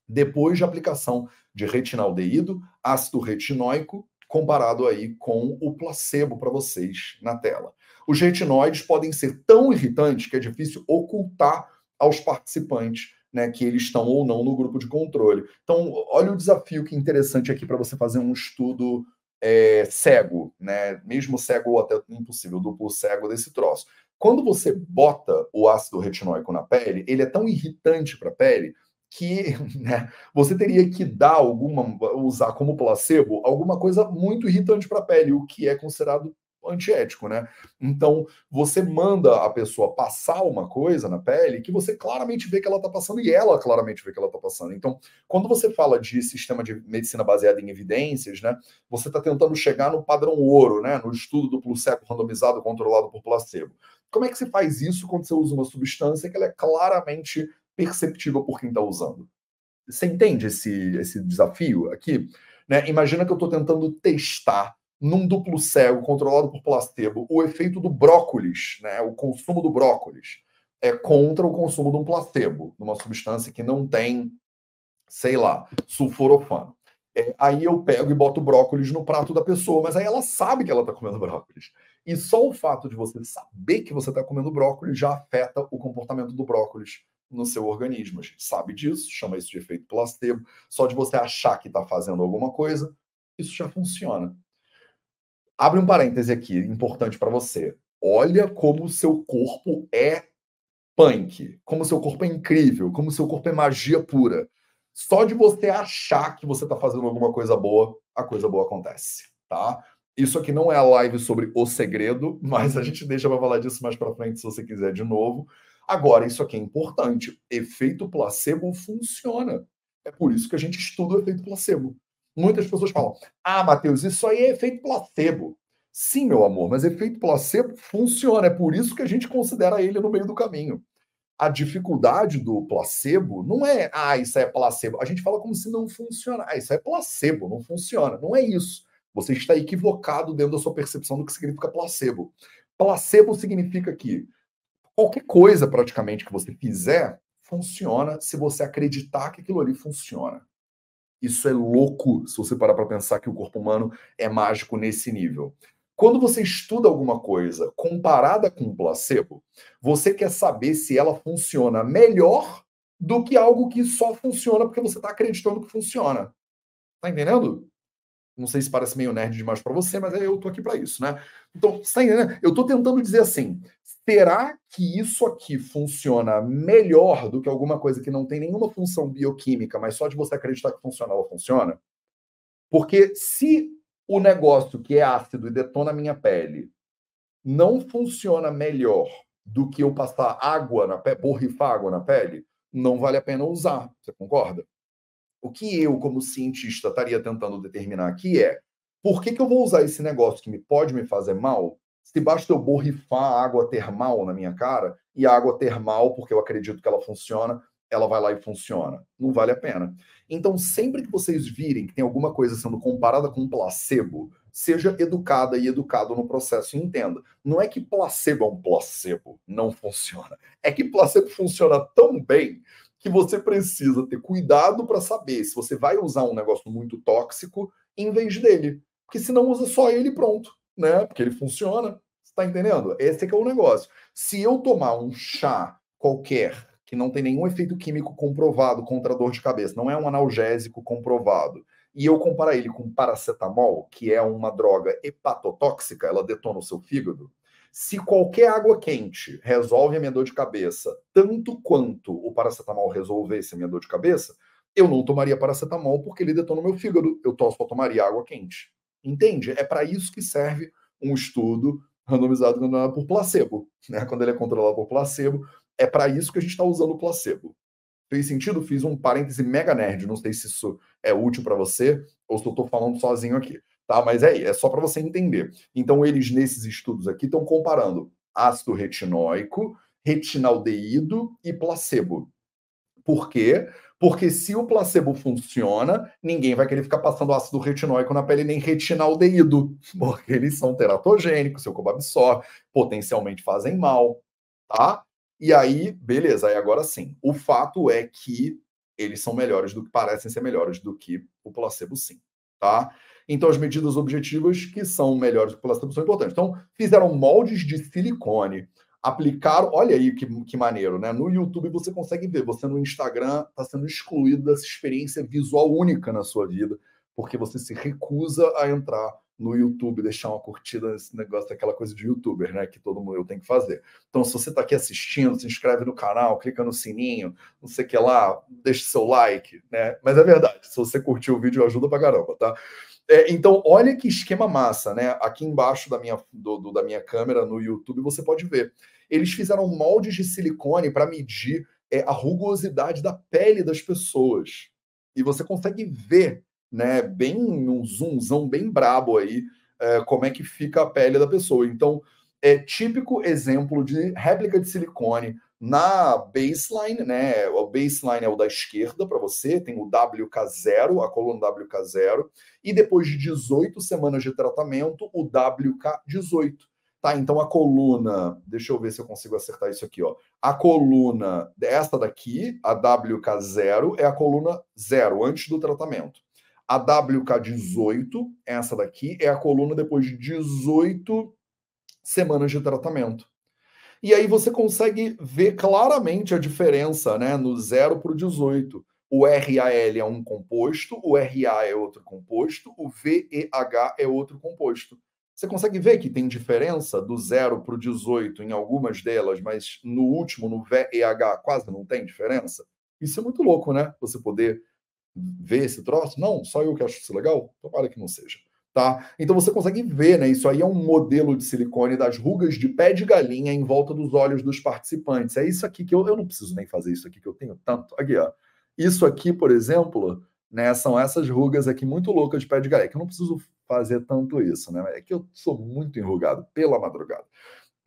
Depois de aplicação de retinaldeído, ácido retinóico, comparado aí com o placebo para vocês na tela. Os retinoides podem ser tão irritantes que é difícil ocultar aos participantes né, que eles estão ou não no grupo de controle. Então, olha o desafio que interessante aqui para você fazer um estudo é, cego, né? Mesmo cego ou até impossível, duplo cego desse troço. Quando você bota o ácido retinóico na pele, ele é tão irritante para a pele que né, você teria que dar alguma, usar como placebo alguma coisa muito irritante para a pele, o que é considerado antiético, né? Então, você manda a pessoa passar uma coisa na pele que você claramente vê que ela está passando e ela claramente vê que ela está passando. Então, quando você fala de sistema de medicina baseada em evidências, né? Você está tentando chegar no padrão ouro, né? No estudo duplo cego randomizado controlado por placebo. Como é que se faz isso quando você usa uma substância que ela é claramente perceptível por quem está usando? Você entende esse, esse desafio aqui? Né? Imagina que eu estou tentando testar num duplo cego controlado por placebo o efeito do brócolis, né, o consumo do brócolis, é contra o consumo de um placebo, numa substância que não tem, sei lá, sulforofano. É, aí eu pego e boto brócolis no prato da pessoa, mas aí ela sabe que ela está comendo brócolis. E só o fato de você saber que você está comendo brócolis já afeta o comportamento do brócolis no seu organismo. A gente sabe disso, chama isso de efeito placebo. Só de você achar que está fazendo alguma coisa, isso já funciona. Abre um parêntese aqui, importante para você. Olha como o seu corpo é punk, como o seu corpo é incrível, como o seu corpo é magia pura. Só de você achar que você está fazendo alguma coisa boa, a coisa boa acontece, tá? Isso aqui não é a live sobre o segredo, mas a gente deixa para falar disso mais para frente se você quiser de novo. Agora, isso aqui é importante. Efeito placebo funciona. É por isso que a gente estuda o efeito placebo. Muitas pessoas falam: ah, Matheus, isso aí é efeito placebo. Sim, meu amor, mas efeito placebo funciona. É por isso que a gente considera ele no meio do caminho. A dificuldade do placebo não é, ah, isso é placebo. A gente fala como se não funcionasse. Ah, isso é placebo, não funciona. Não é isso. Você está equivocado dentro da sua percepção do que significa placebo. Placebo significa que qualquer coisa praticamente que você fizer funciona se você acreditar que aquilo ali funciona. Isso é louco se você parar para pensar que o corpo humano é mágico nesse nível. Quando você estuda alguma coisa comparada com um placebo, você quer saber se ela funciona melhor do que algo que só funciona porque você está acreditando que funciona. Tá entendendo? Não sei se parece meio nerd demais para você, mas eu tô aqui para isso, né? Então, tá entendendo? Eu tô tentando dizer assim: será que isso aqui funciona melhor do que alguma coisa que não tem nenhuma função bioquímica, mas só de você acreditar que funciona, ela funciona? Porque se o negócio que é ácido e detona a minha pele não funciona melhor do que eu passar água na pele, borrifar água na pele, não vale a pena usar. Você concorda? O que eu, como cientista, estaria tentando determinar aqui é por que, que eu vou usar esse negócio que me pode me fazer mal se basta eu borrifar água termal na minha cara e a água termal, porque eu acredito que ela funciona, ela vai lá e funciona. Não vale a pena. Então, sempre que vocês virem que tem alguma coisa sendo comparada com um placebo, seja educada e educado no processo e entenda. Não é que placebo é um placebo, não funciona. É que placebo funciona tão bem que você precisa ter cuidado para saber se você vai usar um negócio muito tóxico em vez dele. Porque senão usa só ele pronto, né? Porque ele funciona. Você tá entendendo? Esse é que é o negócio. Se eu tomar um chá qualquer que não tem nenhum efeito químico comprovado contra dor de cabeça, não é um analgésico comprovado, e eu comparar ele com paracetamol, que é uma droga hepatotóxica, ela detona o seu fígado, se qualquer água quente resolve a minha dor de cabeça, tanto quanto o paracetamol resolvesse a minha dor de cabeça, eu não tomaria paracetamol porque ele detona o meu fígado. Eu só tomaria água quente. Entende? É para isso que serve um estudo randomizado por placebo. Né? Quando ele é controlado por placebo, é para isso que a gente está usando o placebo. Fez sentido? Fiz um parêntese mega nerd. Não sei se isso é útil para você ou se eu estou falando sozinho aqui tá? Mas é, é só para você entender. Então, eles, nesses estudos aqui, estão comparando ácido retinóico, retinaldeído e placebo. Por quê? Porque se o placebo funciona, ninguém vai querer ficar passando ácido retinóico na pele nem retinaldeído, porque eles são teratogênicos, seu corpo absorve, potencialmente fazem mal, tá? E aí, beleza, aí agora sim. O fato é que eles são melhores do que parecem ser melhores do que o placebo, sim, tá? Então, as medidas objetivas que são melhores que o placebo são importantes. Então, fizeram moldes de silicone, aplicaram. Olha aí que, que maneiro, né? No YouTube você consegue ver, você no Instagram está sendo excluído dessa experiência visual única na sua vida, porque você se recusa a entrar no YouTube, deixar uma curtida nesse negócio daquela coisa de youtuber, né? Que todo mundo tem que fazer. Então, se você está aqui assistindo, se inscreve no canal, clica no sininho, não sei o que lá, deixa seu like, né? Mas é verdade, se você curtiu o vídeo, ajuda pra caramba, tá? É, então, olha que esquema massa, né? Aqui embaixo da minha, do, do, da minha câmera no YouTube você pode ver. Eles fizeram moldes de silicone para medir é, a rugosidade da pele das pessoas. E você consegue ver, né, bem um zoomzão bem brabo aí, é, como é que fica a pele da pessoa. Então, é típico exemplo de réplica de silicone na baseline, né? O baseline é o da esquerda para você, tem o WK0, a coluna WK0, e depois de 18 semanas de tratamento, o WK18. Tá, então a coluna, deixa eu ver se eu consigo acertar isso aqui, ó. A coluna esta daqui, a WK0, é a coluna zero, antes do tratamento. A WK18, essa daqui, é a coluna depois de 18 semanas de tratamento. E aí você consegue ver claramente a diferença né, no 0 para o 18. O RAL é um composto, o RA é outro composto, o VEH é outro composto. Você consegue ver que tem diferença do 0 para o 18 em algumas delas, mas no último, no VEH, quase não tem diferença? Isso é muito louco, né? Você poder ver esse troço. Não, só eu que acho isso legal? Tomara que não seja. Tá? Então você consegue ver, né? Isso aí é um modelo de silicone das rugas de pé de galinha em volta dos olhos dos participantes. É isso aqui que eu, eu não preciso nem fazer isso aqui que eu tenho tanto. Aqui, ó. Isso aqui, por exemplo, né, são essas rugas aqui muito loucas de pé de galinha, que eu não preciso fazer tanto isso, né? É que eu sou muito enrugado pela madrugada.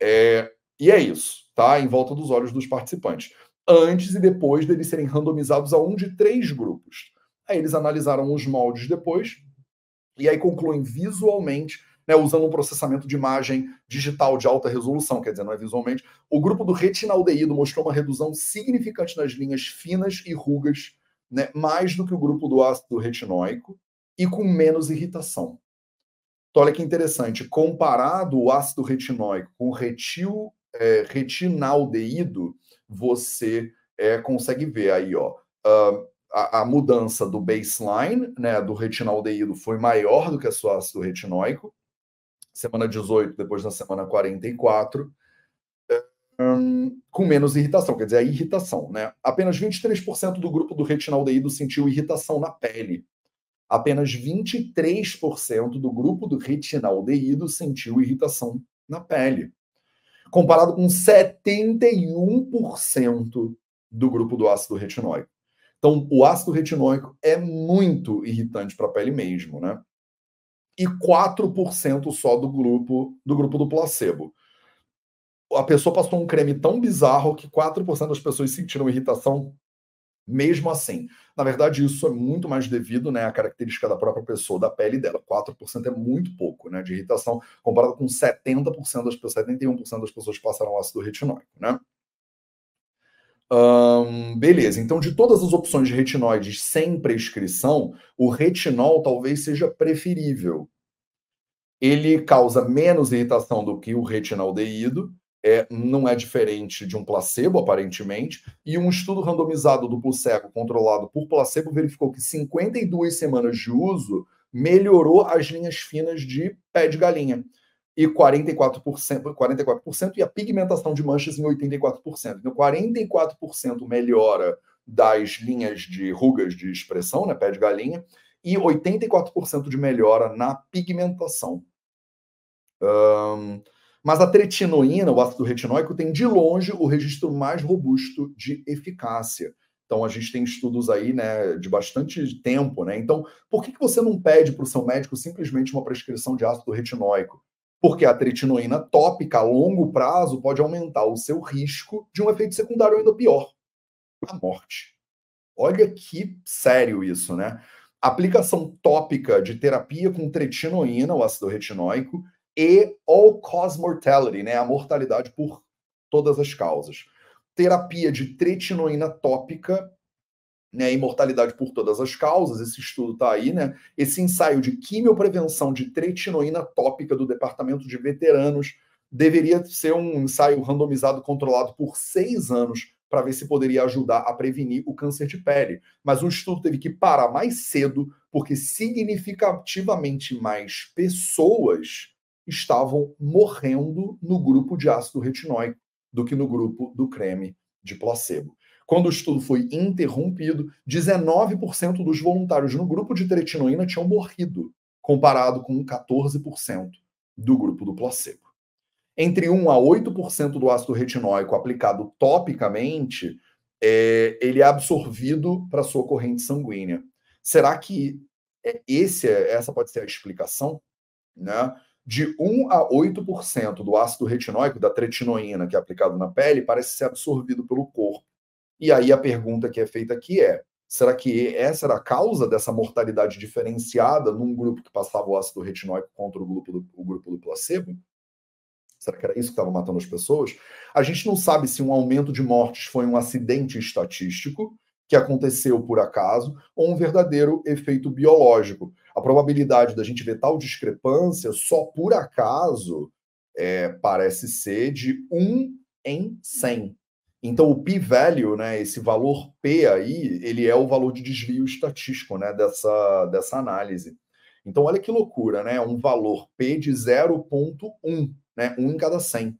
É, e é isso, tá? Em volta dos olhos dos participantes. Antes e depois deles serem randomizados a um de três grupos. Aí eles analisaram os moldes depois, e aí concluem visualmente, né, usando um processamento de imagem digital de alta resolução, quer dizer, não é visualmente. O grupo do retinaldeído mostrou uma redução significante nas linhas finas e rugas, né, mais do que o grupo do ácido retinóico, e com menos irritação. Então, olha que interessante, comparado o ácido retinóico com retil, é, retinaldeído, você é, consegue ver aí, ó, uh, a, a, mudança do baseline, né, do retinaldeído, foi maior do que a sua ácido retinóico, semana 18, depois na semana 44, um, com menos irritação, quer dizer, a irritação, né? Apenas 23% do grupo do retinaldeído sentiu irritação na pele. Apenas 23% do grupo do retinaldeído sentiu irritação na pele. Comparado com 71% do grupo do ácido retinóico. Então, o ácido retinóico é muito irritante para a pele mesmo, né? E 4% só do grupo do grupo do placebo. A pessoa passou um creme tão bizarro que 4% das pessoas sentiram irritação Mesmo assim, na verdade, isso é muito mais devido né, à característica da própria pessoa, da pele dela. 4% é muito pouco né, de irritação, comparado com 70% das pessoas, 71% das pessoas que passaram ácido retinóico. Né? Beleza, então de todas as opções de retinoides sem prescrição, o retinol talvez seja preferível. Ele causa menos irritação do que o retinaldeído, é, não é diferente de um placebo, aparentemente, e um estudo randomizado duplo cego controlado por placebo verificou que 52 semanas de uso melhorou as linhas finas de pé de galinha e 44%, 44% e a pigmentação de manchas em 84%. Então, 44% melhora das linhas de rugas de expressão, né, pé de galinha, e 84% de melhora na pigmentação. Um, mas a tretinoína, o ácido retinóico, tem de longe o registro mais robusto de eficácia. Então, a gente tem estudos aí né, de bastante tempo. Né? Então, por que, que você não pede para o seu médico simplesmente uma prescrição de ácido retinóico? Porque a tretinoína tópica a longo prazo pode aumentar o seu risco de um efeito secundário ainda pior, a morte. Olha que sério isso, né? Aplicação tópica de terapia com tretinoína, o ácido retinóico, e all-cause mortality, né, a mortalidade por todas as causas. Terapia de tretinoína tópica, né, imortalidade por todas as causas, esse estudo está aí, né? Esse ensaio de quimioprevenção de tretinoína tópica do Departamento de Veteranos deveria ser um ensaio randomizado controlado por seis anos para ver se poderia ajudar a prevenir o câncer de pele. Mas o estudo teve que parar mais cedo, porque significativamente mais pessoas estavam morrendo no grupo de ácido retinóico do que no grupo do creme de placebo. Quando o estudo foi interrompido, 19% dos voluntários no grupo de tretinoína tinham morrido, comparado com 14% do grupo do placebo. Entre 1 a 8% do ácido retinóico aplicado topicamente, é, ele é absorvido para sua corrente sanguínea. Será que é, esse, é, essa pode ser a explicação? Né? de 1 a 8% do ácido retinóico, da tretinoína, que é aplicado na pele, parece ser absorvido pelo corpo. E aí a pergunta que é feita aqui é: será que essa era a causa dessa mortalidade diferenciada num grupo que passava o ácido retinóico contra o grupo do, o grupo do placebo? Será que era isso que estava matando as pessoas? A gente não sabe se um aumento de mortes foi um acidente estatístico que aconteceu por acaso ou um verdadeiro efeito biológico. A probabilidade da gente ver tal discrepância só por acaso é, parece ser de 1 em 100. Então, o p-value, né, esse valor p aí, ele é o valor de desvio estatístico né, dessa, dessa análise. Então, olha que loucura, né? Um valor p de 0,1, né? 1 em cada 100.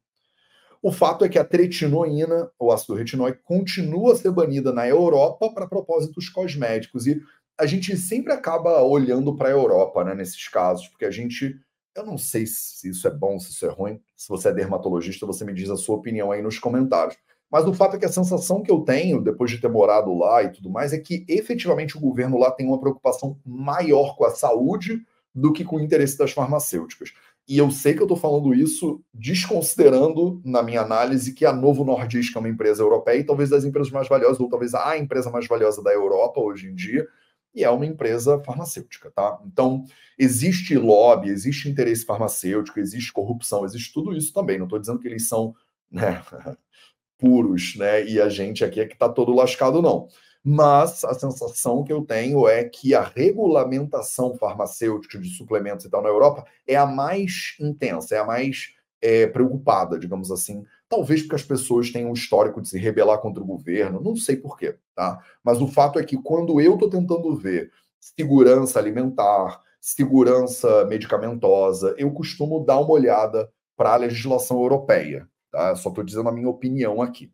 O fato é que a tretinoína, o ácido retinóico, continua a ser banida na Europa para propósitos cosméticos. E a gente sempre acaba olhando para a Europa, né, nesses casos, porque a gente. Eu não sei se isso é bom, se isso é ruim. Se você é dermatologista, você me diz a sua opinião aí nos comentários. Mas o fato é que a sensação que eu tenho, depois de ter morado lá e tudo mais, é que efetivamente o governo lá tem uma preocupação maior com a saúde do que com o interesse das farmacêuticas. E eu sei que eu estou falando isso desconsiderando, na minha análise, que a Novo Nordisk é uma empresa europeia e talvez das empresas mais valiosas, ou talvez a empresa mais valiosa da Europa hoje em dia, e é uma empresa farmacêutica, tá? Então, existe lobby, existe interesse farmacêutico, existe corrupção, existe tudo isso também. Não estou dizendo que eles são né, puros, né? E a gente aqui é que está todo lascado, não mas a sensação que eu tenho é que a regulamentação farmacêutica de suplementos e tal na Europa é a mais intensa, é a mais é, preocupada, digamos assim. Talvez porque as pessoas têm um histórico de se rebelar contra o governo, não sei porquê, tá? Mas o fato é que quando eu estou tentando ver segurança alimentar, segurança medicamentosa, eu costumo dar uma olhada para a legislação europeia, tá? Só estou dizendo a minha opinião aqui.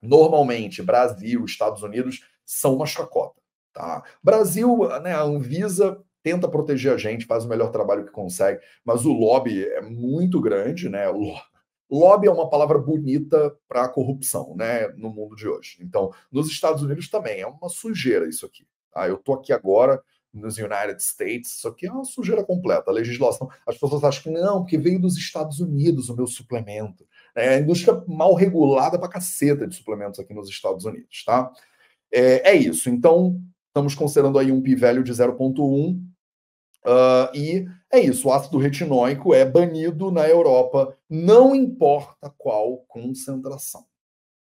Normalmente, Brasil, Estados Unidos são uma chacota. Tá? Brasil, né, a Anvisa tenta proteger a gente, faz o melhor trabalho que consegue, mas o lobby é muito grande, né? O lobby é uma palavra bonita para corrupção, né, no mundo de hoje. Então, nos Estados Unidos também é uma sujeira isso aqui. Tá? Eu tô aqui agora nos United States, isso aqui é uma sujeira completa. A legislação, as pessoas acham que não, porque veio dos Estados Unidos o meu suplemento. É a indústria mal regulada para caceta de suplementos aqui nos Estados Unidos, tá? É, é isso. Então, estamos considerando aí um p-value de 0,1 Uh, e é isso, o ácido retinóico é banido na Europa, não importa qual concentração.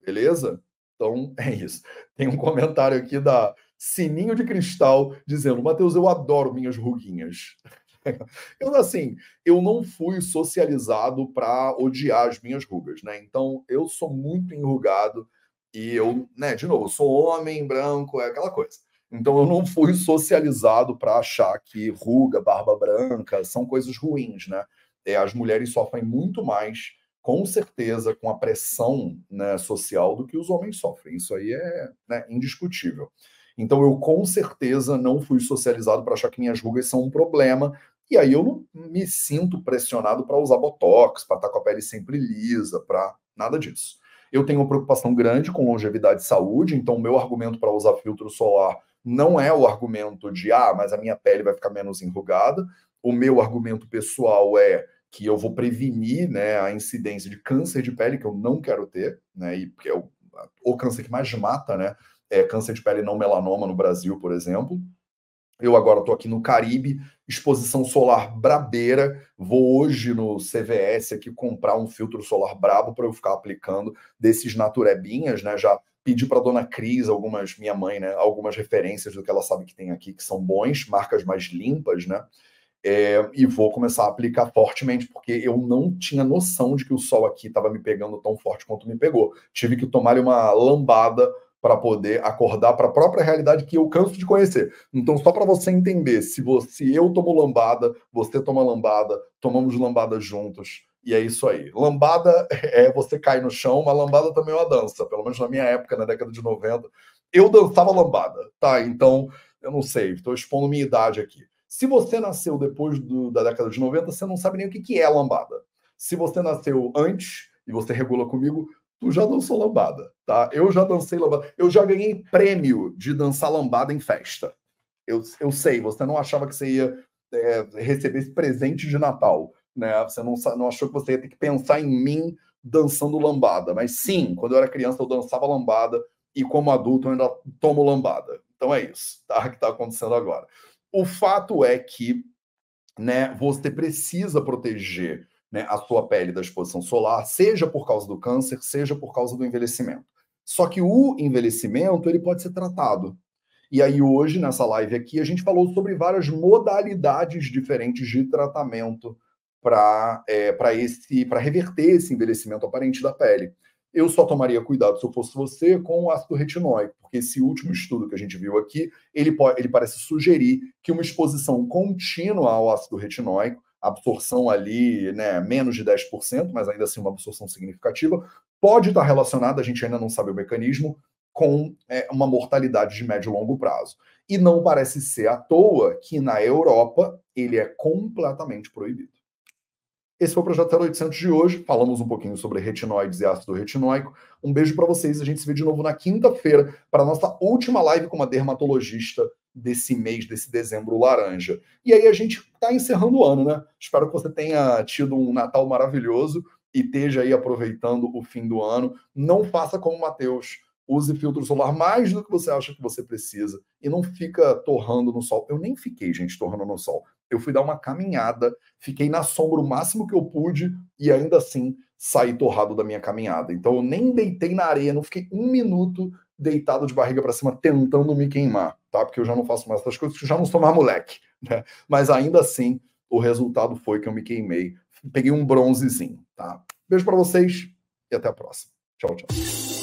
Beleza? Então é isso. Tem um comentário aqui da Sininho de Cristal dizendo: Matheus, eu adoro minhas ruguinhas. Eu, assim, eu não fui socializado para odiar as minhas rugas, né? Então, eu sou muito enrugado e eu, né, de novo, sou homem, branco, é aquela coisa. Então eu não fui socializado para achar que ruga, barba branca são coisas ruins, né? É, as mulheres sofrem muito mais, com certeza, com a pressão né, social do que os homens sofrem. Isso aí é né, indiscutível. Então eu com certeza não fui socializado para achar que minhas rugas são um problema. E aí eu não me sinto pressionado para usar botox, para estar tá com a pele sempre lisa, para nada disso. Eu tenho uma preocupação grande com longevidade e saúde, então o meu argumento para usar filtro solar não é o argumento de, ah, mas a minha pele vai ficar menos enrugada. O meu argumento pessoal é que eu vou prevenir né, a incidência de câncer de pele, que eu não quero ter, né, e que é o, o câncer que mais mata, né, é câncer de pele não melanoma no Brasil, por exemplo. Eu agora estou aqui no Caribe, exposição solar brabeira. Vou hoje no CVS aqui comprar um filtro solar brabo para eu ficar aplicando desses naturebinhas, né? Já pedi para dona Cris algumas, minha mãe, né, algumas referências do que ela sabe que tem aqui, que são bons, marcas mais limpas, né? É, e vou começar a aplicar fortemente, porque eu não tinha noção de que o sol aqui estava me pegando tão forte quanto me pegou. Tive que tomar uma lambada para poder acordar para a própria realidade que eu canso de conhecer. Então, só para você entender, se você eu tomo lambada, você toma lambada, tomamos lambada juntos, e é isso aí. Lambada é você cair no chão, mas lambada também é uma dança. Pelo menos na minha época, na década de 90, eu dançava lambada, tá? Então, eu não sei, estou expondo minha idade aqui. Se você nasceu depois do, da década de 90, você não sabe nem o que, que é lambada. Se você nasceu antes e você regula comigo, tu já dançou lambada, tá? Eu já dancei lambada. Eu já ganhei prêmio de dançar lambada em festa. Eu, eu sei, você não achava que você ia é, receber esse presente de Natal né? Você não, não achou que você ia ter que pensar em mim dançando lambada. Mas sim, quando eu era criança eu dançava lambada e como adulto eu ainda tomo lambada. Então é isso, tá? Que está acontecendo agora. O fato é que, né? Você precisa proteger né, a sua pele da exposição solar, seja por causa do câncer, seja por causa do envelhecimento. Só que o envelhecimento ele pode ser tratado. E aí hoje nessa live aqui a gente falou sobre várias modalidades diferentes de tratamento para é, esse para reverter esse envelhecimento aparente da pele. Eu só tomaria cuidado se eu fosse você com o ácido retinóico, porque esse último estudo que a gente viu aqui, ele, pode, ele parece sugerir que uma exposição contínua ao ácido retinóico, absorção ali, né, menos de 10%, mas ainda assim uma absorção significativa, pode estar relacionada, a gente ainda não sabe o mecanismo, com é, uma mortalidade de médio e longo prazo. E não parece ser à toa que na Europa ele é completamente proibido. Esse foi o Projeto 0800 de hoje. Falamos um pouquinho sobre retinoides e ácido retinóico. Um beijo para vocês. A gente se vê de novo na quinta-feira para a nossa última live com uma dermatologista desse mês, desse dezembro laranja. E aí a gente está encerrando o ano, né? Espero que você tenha tido um Natal maravilhoso e esteja aí aproveitando o fim do ano. Não faça como o Matheus use filtro solar mais do que você acha que você precisa e não fica torrando no sol. Eu nem fiquei, gente, torrando no sol. Eu fui dar uma caminhada, fiquei na sombra o máximo que eu pude e ainda assim saí torrado da minha caminhada. Então eu nem deitei na areia, não fiquei um minuto deitado de barriga para cima tentando me queimar, tá? Porque eu já não faço mais essas coisas, já não sou mais moleque, né? Mas ainda assim, o resultado foi que eu me queimei. Peguei um bronzezinho, tá? Beijo para vocês e até a próxima. Tchau, tchau.